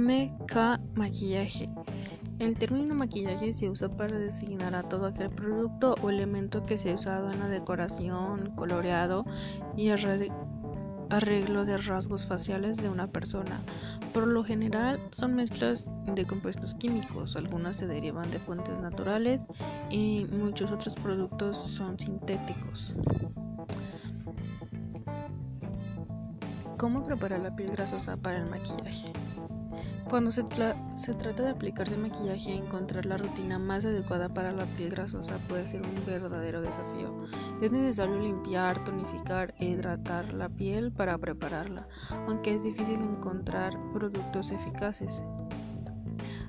MK Maquillaje. El término maquillaje se usa para designar a todo aquel producto o elemento que se ha usado en la decoración, coloreado y arreglo de rasgos faciales de una persona. Por lo general son mezclas de compuestos químicos, algunas se derivan de fuentes naturales y muchos otros productos son sintéticos. ¿Cómo preparar la piel grasosa para el maquillaje? Cuando se, trata de aplicarse maquillaje, encontrar la rutina más adecuada para la piel grasosa puede ser un verdadero desafío. Es necesario limpiar, tonificar e hidratar la piel para prepararla, aunque es difícil encontrar productos eficaces.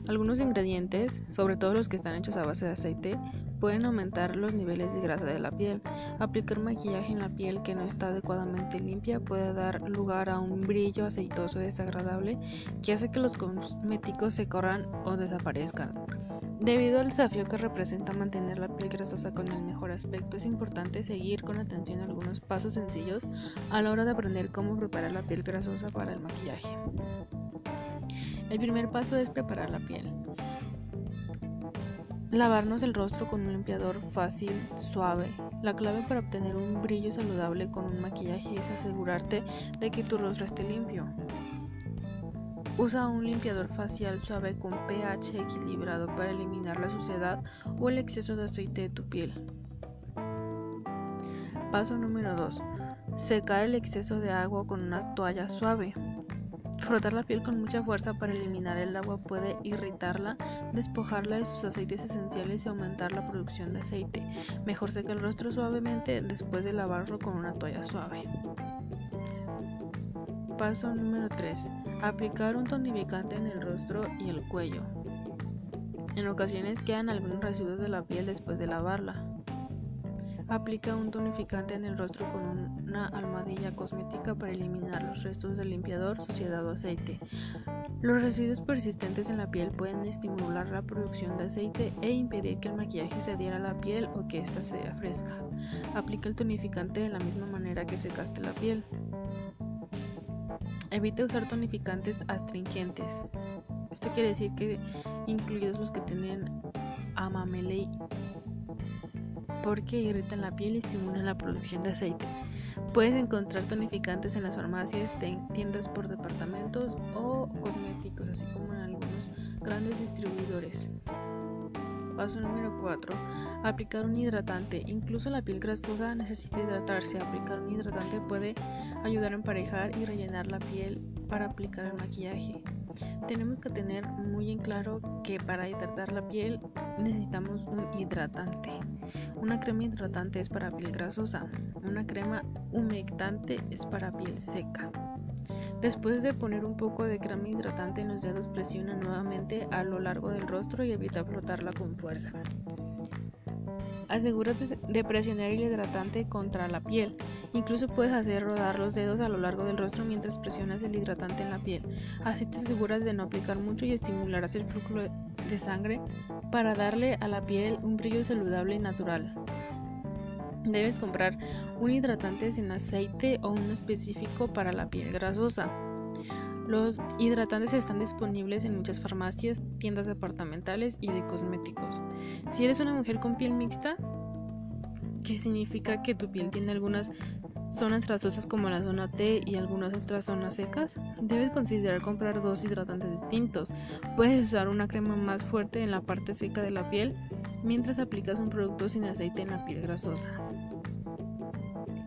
Algunos ingredientes, sobre todo los que están hechos a base de aceite, pueden aumentar los niveles de grasa de la piel. Aplicar maquillaje en la piel que no está adecuadamente limpia puede dar lugar a un brillo aceitoso desagradable que hace que los cosméticos se corran o desaparezcan. Debido al desafío que representa mantener la piel grasosa con el mejor aspecto, es importante seguir con atención algunos pasos sencillos a la hora de aprender cómo preparar la piel grasosa para el maquillaje. El primer paso es preparar la piel. Lavarnos el rostro con un limpiador fácil, suave. La clave para obtener un brillo saludable con un maquillaje es asegurarte de que tu rostro esté limpio. Usa un limpiador facial suave con pH equilibrado para eliminar la suciedad o el exceso de aceite de tu piel. Paso número 2. Secar el exceso de agua con una toalla suave. Frotar la piel con mucha fuerza para eliminar el agua puede irritarla, despojarla de sus aceites esenciales y aumentar la producción de aceite. Mejor seca el rostro suavemente después de lavarlo con una toalla suave. Paso número 3. Aplicar un tonificante en el rostro y el cuello. En ocasiones quedan algunos residuos de la piel después de lavarla. Aplica un tonificante en el rostro con una almohadilla cosmética para eliminar los restos del limpiador, suciedad o aceite. Los residuos persistentes en la piel pueden estimular la producción de aceite e impedir que el maquillaje se adhiera a la piel o que ésta sea fresca. Aplica el tonificante de la misma manera que secaste la piel. Evita usar tonificantes astringentes. Esto quiere decir que incluidos los que tienen amamelei porque irritan la piel y estimulan la producción de aceite. Puedes encontrar tonificantes en las farmacias, tiendas por departamentos o cosméticos, así como en algunos grandes distribuidores. Paso número 4. Aplicar un hidratante. Incluso la piel grasosa necesita hidratarse. Aplicar un hidratante puede ayudar a emparejar y rellenar la piel para aplicar el maquillaje. Tenemos que tener muy en claro que para hidratar la piel necesitamos un hidratante. Una crema hidratante es para piel grasosa, una crema humectante es para piel seca. Después de poner un poco de crema hidratante en los dedos, presiona nuevamente a lo largo del rostro y evita frotarla con fuerza. Asegúrate de presionar el hidratante contra la piel. Incluso puedes hacer rodar los dedos a lo largo del rostro mientras presionas el hidratante en la piel. Así te aseguras de no aplicar mucho y estimularás el flujo de sangre para darle a la piel un brillo saludable y natural. Debes comprar un hidratante sin aceite o uno específico para la piel grasosa. Los hidratantes están disponibles en muchas farmacias, tiendas departamentales y de cosméticos. Si eres una mujer con piel mixta, que significa que tu piel tiene algunas zonas grasosas como la zona T y algunas otras zonas secas, debes considerar comprar dos hidratantes distintos. Puedes usar una crema más fuerte en la parte seca de la piel mientras aplicas un producto sin aceite en la piel grasosa.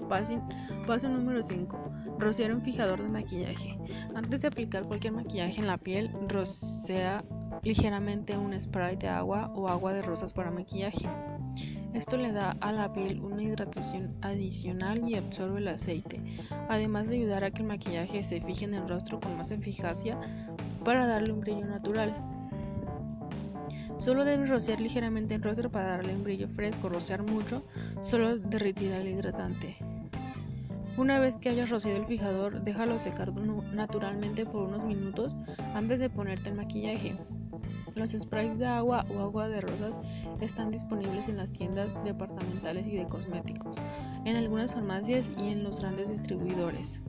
Paso, número 5. Rociar un fijador de maquillaje. Antes de aplicar cualquier maquillaje en la piel, rocea ligeramente un spray de agua o agua de rosas para maquillaje. Esto le da a la piel una hidratación adicional y absorbe el aceite, además de ayudar a que el maquillaje se fije en el rostro con más eficacia para darle un brillo natural. Solo debes rociar ligeramente el rostro para darle un brillo fresco, rociar mucho, solo derretirá el hidratante. Una vez que hayas rociado el fijador, déjalo secar naturalmente por unos minutos antes de ponerte el maquillaje. Los sprays de agua o agua de rosas están disponibles en las tiendas departamentales y de cosméticos, en algunas farmacias y en los grandes distribuidores.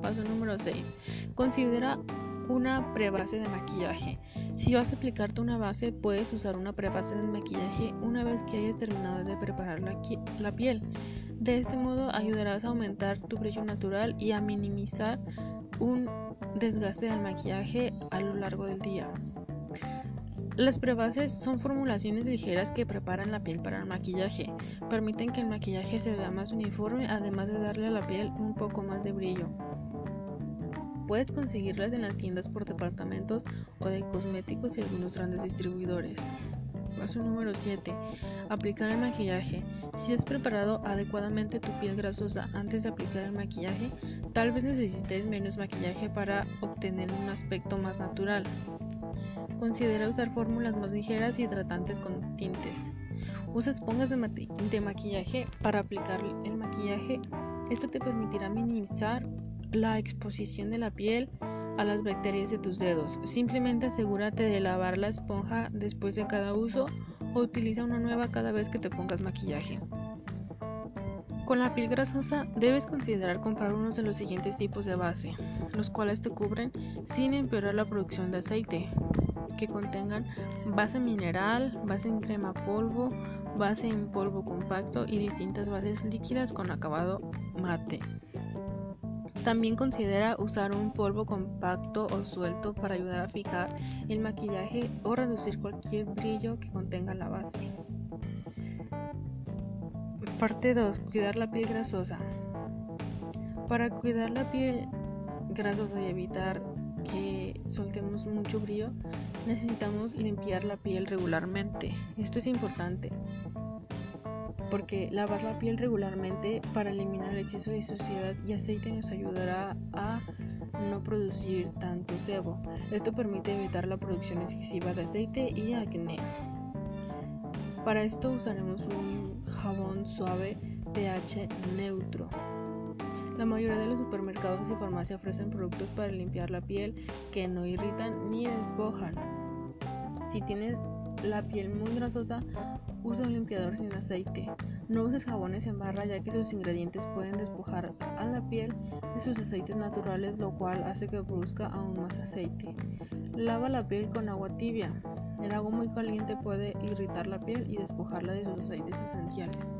Paso número 6. Considera una prebase de maquillaje. Si vas a aplicarte una base, puedes usar una prebase de maquillaje una vez que hayas terminado de preparar la, la piel. De este modo ayudarás a aumentar tu brillo natural y a minimizar un desgaste del maquillaje a lo largo del día. Las prebases son formulaciones ligeras que preparan la piel para el maquillaje. Permiten que el maquillaje se vea más uniforme, además de darle a la piel un poco más de brillo. Puedes conseguirlas en las tiendas por departamentos o de cosméticos y algunos grandes distribuidores. Paso número 7. Aplicar el maquillaje. Si has preparado adecuadamente tu piel grasosa antes de aplicar el maquillaje, tal vez necesites menos maquillaje para obtener un aspecto más natural. Considera usar fórmulas más ligeras y hidratantes con tintes. Usa esponjas de, de maquillaje para aplicar el maquillaje. Esto te permitirá minimizar la exposición de la piel a las bacterias de tus dedos. Simplemente asegúrate de lavar la esponja después de cada uso o utiliza una nueva cada vez que te pongas maquillaje. Con la piel grasosa debes considerar comprar uno de los siguientes tipos de base, los cuales te cubren sin empeorar la producción de aceite, que contengan base mineral, base en crema polvo, base en polvo compacto y distintas bases líquidas con acabado mate. También considera usar un polvo compacto o suelto para ayudar a fijar el maquillaje o reducir cualquier brillo que contenga la base. Parte 2. Cuidar la piel grasosa. Para cuidar la piel grasosa y evitar que soltemos mucho brillo, necesitamos limpiar la piel regularmente. Esto es importante porque lavar la piel regularmente para eliminar el exceso de suciedad y aceite nos ayudará a no producir tanto sebo. Esto permite evitar la producción excesiva de aceite y acné. Para esto usaremos un jabón suave pH neutro. La mayoría de los supermercados y farmacias ofrecen productos para limpiar la piel que no irritan ni despojan. Si tienes la piel muy grasosa, usa un limpiador sin aceite. No uses jabones en barra ya que sus ingredientes pueden despojar a la piel de sus aceites naturales, lo cual hace que produzca aún más aceite. Lava la piel con agua tibia. El agua muy caliente puede irritar la piel y despojarla de sus aceites esenciales.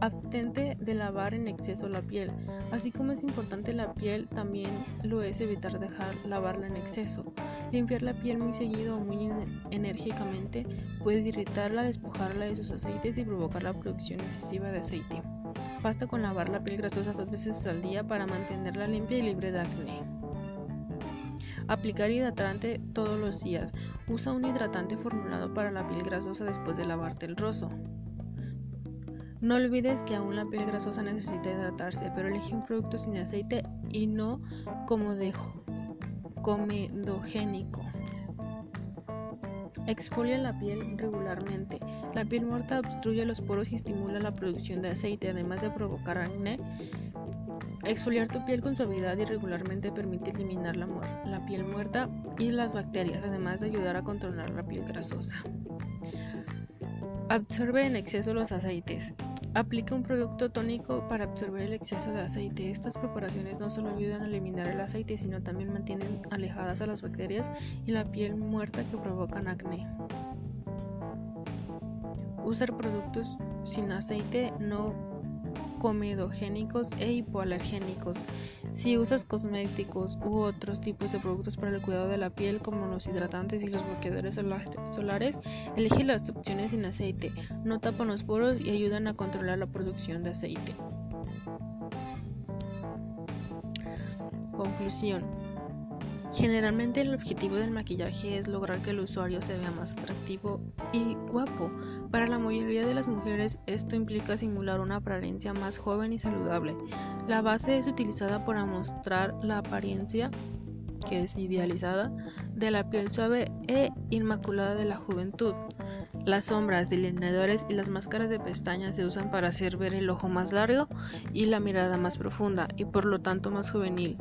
Abstente de lavar en exceso la piel. Así como es importante la piel, también lo es evitar dejar lavarla en exceso. Limpiar la piel muy seguido o muy enérgicamente puede irritarla, despojarla de sus aceites y provocar la producción excesiva de aceite. Basta con lavar la piel grasosa dos veces al día para mantenerla limpia y libre de acné. Aplicar hidratante todos los días. Usa un hidratante formulado para la piel grasosa después de lavarte el rostro. No olvides que aún la piel grasosa necesita hidratarse, pero elige un producto sin aceite y no como de comedogénico. Exfolia la piel regularmente. La piel muerta obstruye los poros y estimula la producción de aceite, además de provocar acné. Exfoliar tu piel con suavidad y regularmente permite eliminar la, la piel muerta y las bacterias, además de ayudar a controlar la piel grasosa. Absorbe en exceso los aceites. Aplica un producto tónico para absorber el exceso de aceite. Estas preparaciones no solo ayudan a eliminar el aceite, sino también mantienen alejadas a las bacterias y la piel muerta que provocan acné. Usar productos sin aceite no comedogénicos e hipoalergénicos. Si usas cosméticos u otros tipos de productos para el cuidado de la piel como los hidratantes y los bloqueadores solares, elige las opciones sin aceite. No tapan los poros y ayudan a controlar la producción de aceite. Conclusión. Generalmente el objetivo del maquillaje es lograr que el usuario se vea más atractivo y guapo. Para la mayoría de las mujeres esto implica simular una apariencia más joven y saludable. La base es utilizada para mostrar la apariencia que es idealizada de la piel suave e inmaculada de la juventud. Las sombras, delineadores y las máscaras de pestañas se usan para hacer ver el ojo más largo y la mirada más profunda y por lo tanto más juvenil.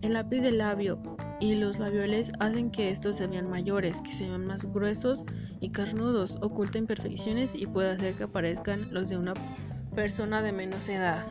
El lápiz de labios y los labiales hacen que estos se vean mayores, que se vean más gruesos y carnudos, oculta imperfecciones y puede hacer que aparezcan los de una persona de menos edad.